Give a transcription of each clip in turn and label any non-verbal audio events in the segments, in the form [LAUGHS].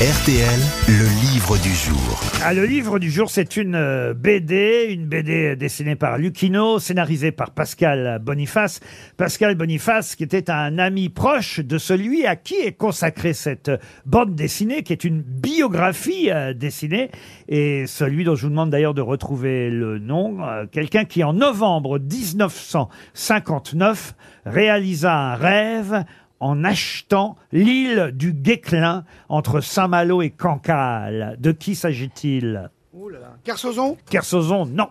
RTL, le livre du jour. Ah, le livre du jour, c'est une euh, BD, une BD dessinée par Lucchino, scénarisée par Pascal Boniface. Pascal Boniface, qui était un ami proche de celui à qui est consacrée cette bande dessinée, qui est une biographie euh, dessinée, et celui dont je vous demande d'ailleurs de retrouver le nom, euh, quelqu'un qui en novembre 1959 réalisa un rêve en achetant l'île du Guéclin entre Saint-Malo et Cancale. De qui s'agit-il? Kersozon? Kersozon, non.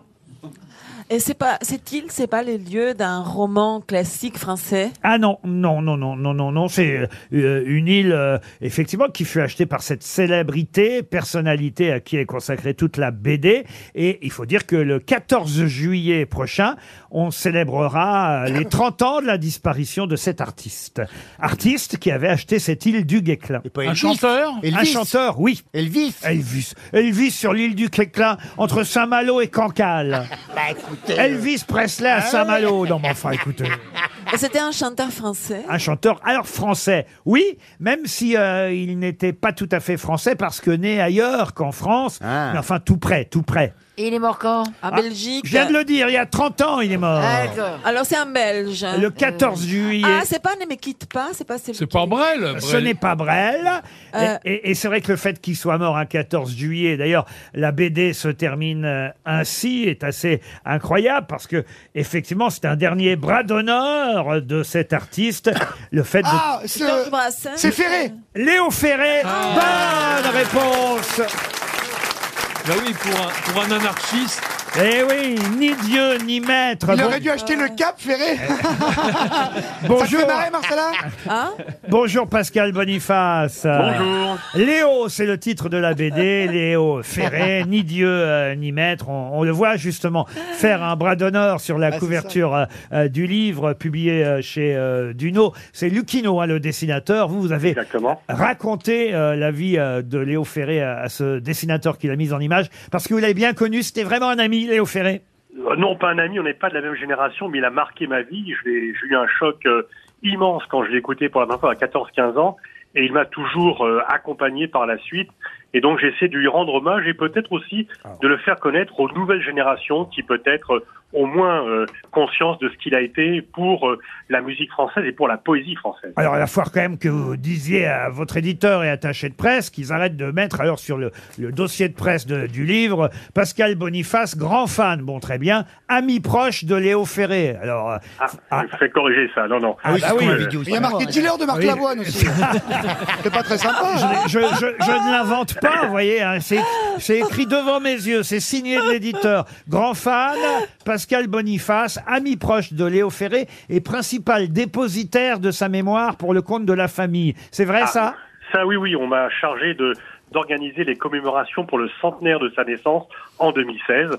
Et c'est pas, cette île, c'est pas les lieux d'un roman classique français? Ah non, non, non, non, non, non, non. C'est euh, une île, euh, effectivement, qui fut achetée par cette célébrité, personnalité à qui est consacrée toute la BD. Et il faut dire que le 14 juillet prochain, on célébrera euh, les 30 ans de la disparition de cet artiste. Artiste qui avait acheté cette île du Guéclin. Un chanteur Un Elvis chanteur, oui. Elvis Elvis. Elvis sur l'île du Guéclin, entre Saint-Malo et Cancale. [LAUGHS] Bah écoutez. Elvis Presley à Saint-Malo. Non, mais enfin, écoutez. Et [LAUGHS] C'était un chanteur français Un chanteur, alors français, oui, même si euh, il n'était pas tout à fait français parce que né ailleurs qu'en France, Ah. mais enfin tout près, tout près. Et il est mort quand À Ah, Belgique Je viens de le dire, il y a 30 ans, il est mort. Ah, D'accord. Alors c'est un Belge. Le 14 juillet. Ah, c'est pas Ne me quitte pas, c'est pas C'est pas Brel. Ce n'est pas Brel. Euh. Et, et- et c'est vrai que le fait qu'il soit mort un 14 juillet, d'ailleurs, la BD se termine euh, ainsi, est assez incroyable parce que, effectivement, c'est un dernier bras d'honneur de cet artiste. Le fait de. Ah, c'est Georges Brassens. c'est Ferré Léo Ferré, bonne réponse Bah oui, pour un, pour un anarchiste. Eh oui, ni Dieu ni maître. Il Bon- aurait dû acheter le cap, Ferré [LAUGHS] Ça te bonjour, fait marrer, Marcella Hein bonjour Pascal Boniface. Bonjour. Léo, c'est le titre de la BD. Léo Ferré, ni Dieu euh, ni maître. On, on le voit justement faire un bras d'honneur sur la Ah, couverture euh, euh, du livre publié euh, chez euh, Duno. C'est Lucchino, hein, le dessinateur. Vous, vous avez Exactement. raconté euh, la vie euh, de Léo Ferré à, à ce dessinateur qu'il a mis en image parce que vous l'avez bien connu. C'était vraiment un ami, Léo Ferré. Euh, Non, pas un ami, on n'est pas de la même génération, mais il a marqué ma vie. J'ai eu un choc euh, immense quand je l'ai écouté pour la première fois à 14-15 ans, et il m'a toujours euh, accompagné par la suite. Et donc j'essaie de lui rendre hommage et peut-être aussi de le faire connaître aux nouvelles générations qui peut-être euh, ont moins euh, conscience de ce qu'il a été pour euh, la musique française et pour la poésie française. Alors, il va falloir quand même que vous disiez à votre éditeur et attaché de presse qu'ils arrêtent de mettre alors sur le, le dossier de presse de- du livre Pascal Boniface, grand fan, bon très bien, ami proche de Léo Ferré. Alors, euh, Ah, Ah. je fais corriger ça, non, non. Ah oui, c'est oui. Euh, la vidéo Il y a marqué dealer de Marc Oui. Lavoine aussi. [LAUGHS] C'est pas très sympa. je, je- je- je ne l'invente pas, vous voyez, hein, c'est c'est écrit devant mes yeux, c'est signé de l'éditeur. Grand fan, Pascal Boniface, ami proche de Léo Ferré et principal dépositaire de sa mémoire pour le compte de la famille. C'est vrai Ah, ça? Ça, oui, oui, on m'a chargé de d'organiser les commémorations pour le centenaire de sa naissance en 2016.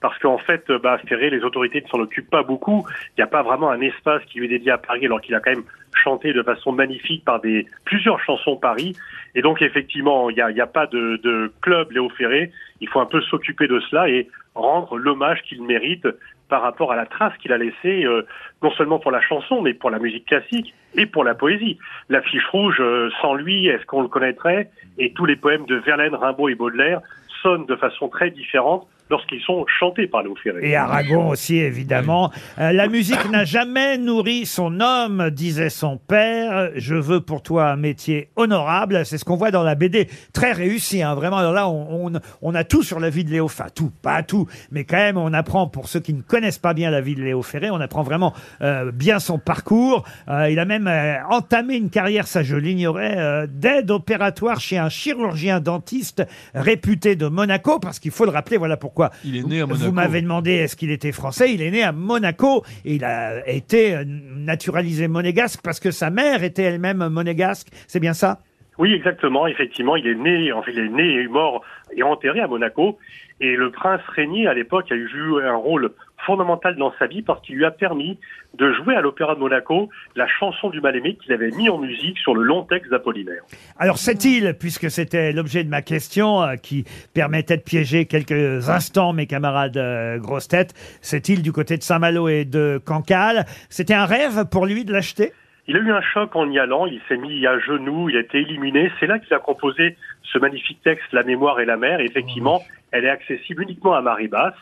Parce qu'en fait, euh, bah, Ferré, les autorités ne s'en occupent pas beaucoup. Il n'y a pas vraiment un espace qui lui est dédié à Paris, alors qu'il a quand même chanté de façon magnifique par des plusieurs chansons Paris. Et donc, effectivement, il n'y a, y a pas de, de club Léo Ferré. Il faut un peu s'occuper de cela et rendre l'hommage qu'il mérite par rapport à la trace qu'il a laissée, euh, non seulement pour la chanson, mais pour la musique classique et pour la poésie. La fiche rouge, euh, sans lui, est-ce qu'on le connaîtrait? Et tous les poèmes de Verlaine, Rimbaud et Baudelaire sonnent de façon très différente lorsqu'ils sont chantés par Léo Ferré. Et Aragon aussi, évidemment. Euh, la musique n'a jamais nourri son homme, disait son père. Je veux pour toi un métier honorable. C'est ce qu'on voit dans la BD. Très réussi, hein, vraiment. Alors là, on, on, on a tout sur la vie de Léo. Enfin, tout, pas tout. Mais quand même, on apprend, pour ceux qui ne connaissent pas bien la vie de Léo Ferré, on apprend vraiment euh, bien son parcours. Euh, il a même euh, entamé une carrière, ça je l'ignorais, euh, d'aide opératoire chez un chirurgien dentiste réputé de Monaco, parce qu'il faut le rappeler, voilà pourquoi Il est né à vous Monaco. m'avez demandé est-ce qu'il était français. Il est né à Monaco et il a été euh, naturalisé monégasque parce que sa mère était elle-même monégasque. C'est bien ça? Oui, exactement. Effectivement, il est né, enfin, il est né et mort et enterré à Monaco. Et le prince régné, à l'époque, a eu joué un rôle fondamental dans sa vie parce qu'il lui a permis de jouer à l'Opéra de Monaco la chanson du mal-aimé qu'il avait mis en musique sur le long texte d'Apollinaire. Alors cette île, puisque c'était l'objet de ma question, euh, qui permettait de piéger quelques instants mes camarades euh, grosses têtes, cette île du côté de Saint-Malo et de Cancale, c'était un rêve pour lui de l'acheter? Il a eu un choc en y allant, il s'est mis à genoux, il a été éliminé. C'est là qu'il a composé ce magnifique texte, La mémoire et la mer. Et effectivement, elle est accessible uniquement à marée basse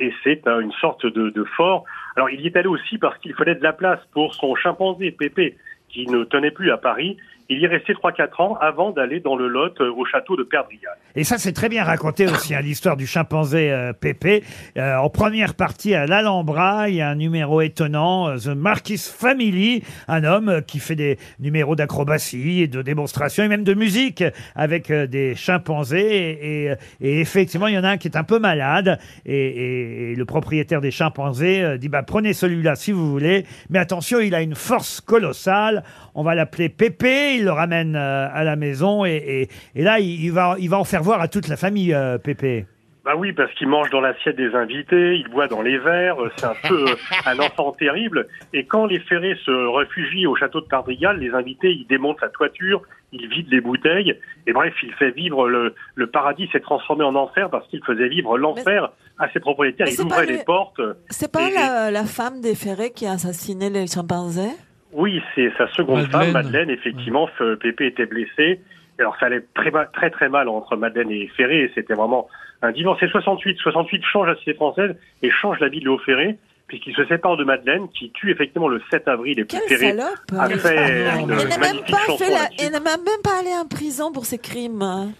et c'est une sorte de, de fort. Alors il y est allé aussi parce qu'il fallait de la place pour son chimpanzé Pépé qui ne tenait plus à Paris. Il y est resté 3-4 ans avant d'aller dans le Lot euh, au château de Perdrial. Et ça, c'est très bien raconté aussi, hein, l'histoire du chimpanzé euh, Pépé. Euh, en première partie, à l'Alhambra, il y a un numéro étonnant, euh, The Marquis Family, un homme euh, qui fait des numéros d'acrobatie et de démonstration et même de musique avec des chimpanzés. Et, et- effectivement, il y en a un qui est un peu malade. Et, et- et le propriétaire des chimpanzés dit, bah, prenez celui-là si vous voulez. Mais attention, il a une force colossale. On va l'appeler Pépé. Il le ramène euh, à la maison. Et, et- et là, il, il va, il va en faire voir à toute la famille, euh, Pépé. Bah oui, parce qu'il mange dans l'assiette des invités, il boit dans les verres, euh, c'est un peu euh, un enfant terrible. Et quand les ferrés se réfugient au château de Perdrial, les invités, ils démontent sa toiture, ils vident les bouteilles, et bref, il fait vivre le, le paradis s'est transformé en enfer parce qu'il faisait vivre l'enfer à ses propriétaires. Mais Il c'est ouvrait les le- portes. C'est pas Et- la, la femme des Ferré qui a assassiné les chimpanzés? Oui, c'est sa seconde Madeleine. femme, Madeleine. Effectivement, F- Pépé était blessé. Alors ça allait très, très très mal entre Madeleine et Ferré. C'était vraiment un divorce. C'est 68. 68 change la cité française et change la vie de Léo Ferré puisqu'il se sépare de Madeleine qui tue effectivement le 7 avril. Et puis Quelle Ferré salope a fait une Elle n'a même pas fait la... Elle même pas allé en prison pour ses crimes.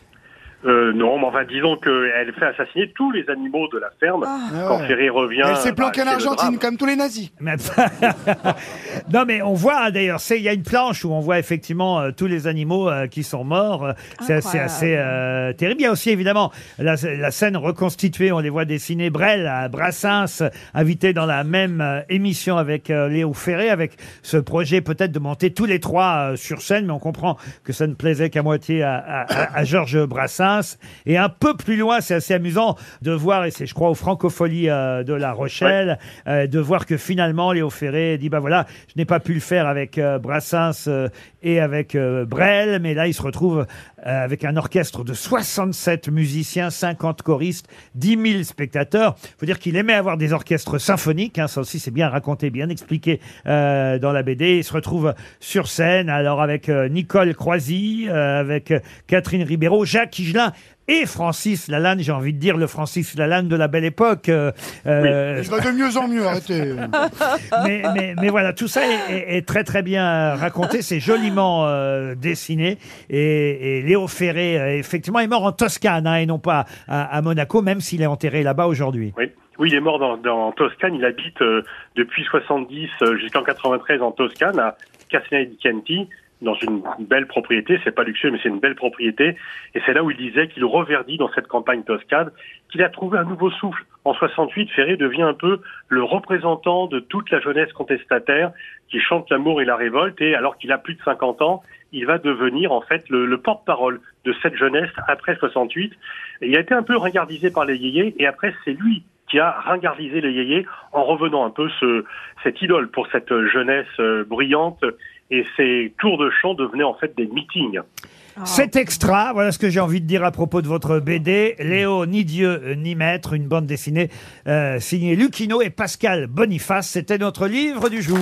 Euh, non, mais enfin disons qu'elle fait assassiner tous les animaux de la ferme Ah. quand ouais. Ferré revient. Elle s'est bah, planquée en Argentine, comme tous les nazis. Mais- [LAUGHS] non, mais on voit d'ailleurs, il y a une planche où on voit effectivement euh, tous les animaux euh, qui sont morts. C'est assez, euh, terrible. Il y a aussi évidemment la, la scène reconstituée. On les voit dessiner Brel à Brassens, invité dans la même euh, émission avec euh, Léo Ferré, avec ce projet peut-être de monter tous les trois euh, sur scène, mais on comprend que ça ne plaisait qu'à moitié à, à- à- à Georges Brassens. Et un peu plus loin, c'est assez amusant de voir, et c'est je crois aux Francopholies euh, de La Rochelle, euh, de voir que finalement Léo Ferré dit bah voilà, je n'ai pas pu le faire avec euh, Brassens euh, et avec euh, Brel, mais là il se retrouve euh, avec un orchestre de 67 musiciens, 50 choristes, 10 000 spectateurs. faut dire qu'il aimait avoir des orchestres symphoniques, hein, ça aussi c'est bien raconté, bien expliqué euh, dans la BD. Il se retrouve sur scène alors avec euh, Nicole Croisy, euh, avec euh, Catherine Ribeiro, Jacques Higelin et Francis Lalanne, j'ai envie de dire le Francis Lalanne de la belle époque. euh, euh, Il va de mieux en mieux, arrêtez. [LAUGHS] mais, mais, mais voilà, tout ça est, est- est très très bien raconté, c'est joliment euh, dessiné. Et, et Léo Ferré, euh, effectivement, est mort en Toscane hein, et non pas à, à Monaco, même s'il est enterré là-bas aujourd'hui. Oui. Oui, il est mort dans, dans Toscane. Il habite euh, depuis 70 euh, jusqu'en 93 en Toscane, à Castelnau di Chianti, dans une belle propriété. C'est pas luxueux, mais c'est une belle propriété. Et c'est là où il disait qu'il reverdit dans cette campagne toscane, qu'il a trouvé un nouveau souffle. En 68, Ferré devient un peu le représentant de toute la jeunesse contestataire qui chante l'amour et la révolte. Et alors qu'il a plus de 50 ans, il va devenir en fait le, le porte-parole de cette jeunesse après 68. Et il a été un peu ringardisé par les yéyés. Et après, c'est lui qui a ringardisé les yéyés en revenant un peu ce, cette idole pour cette jeunesse euh, brillante. Et ces tours de chant devenaient en fait des meetings. Cet extra, voilà ce que j'ai envie de dire à propos de votre BD. Léo, ni Dieu, ni maître, une bande dessinée euh, signée Lucino et Pascal Boniface. C'était notre livre du jour.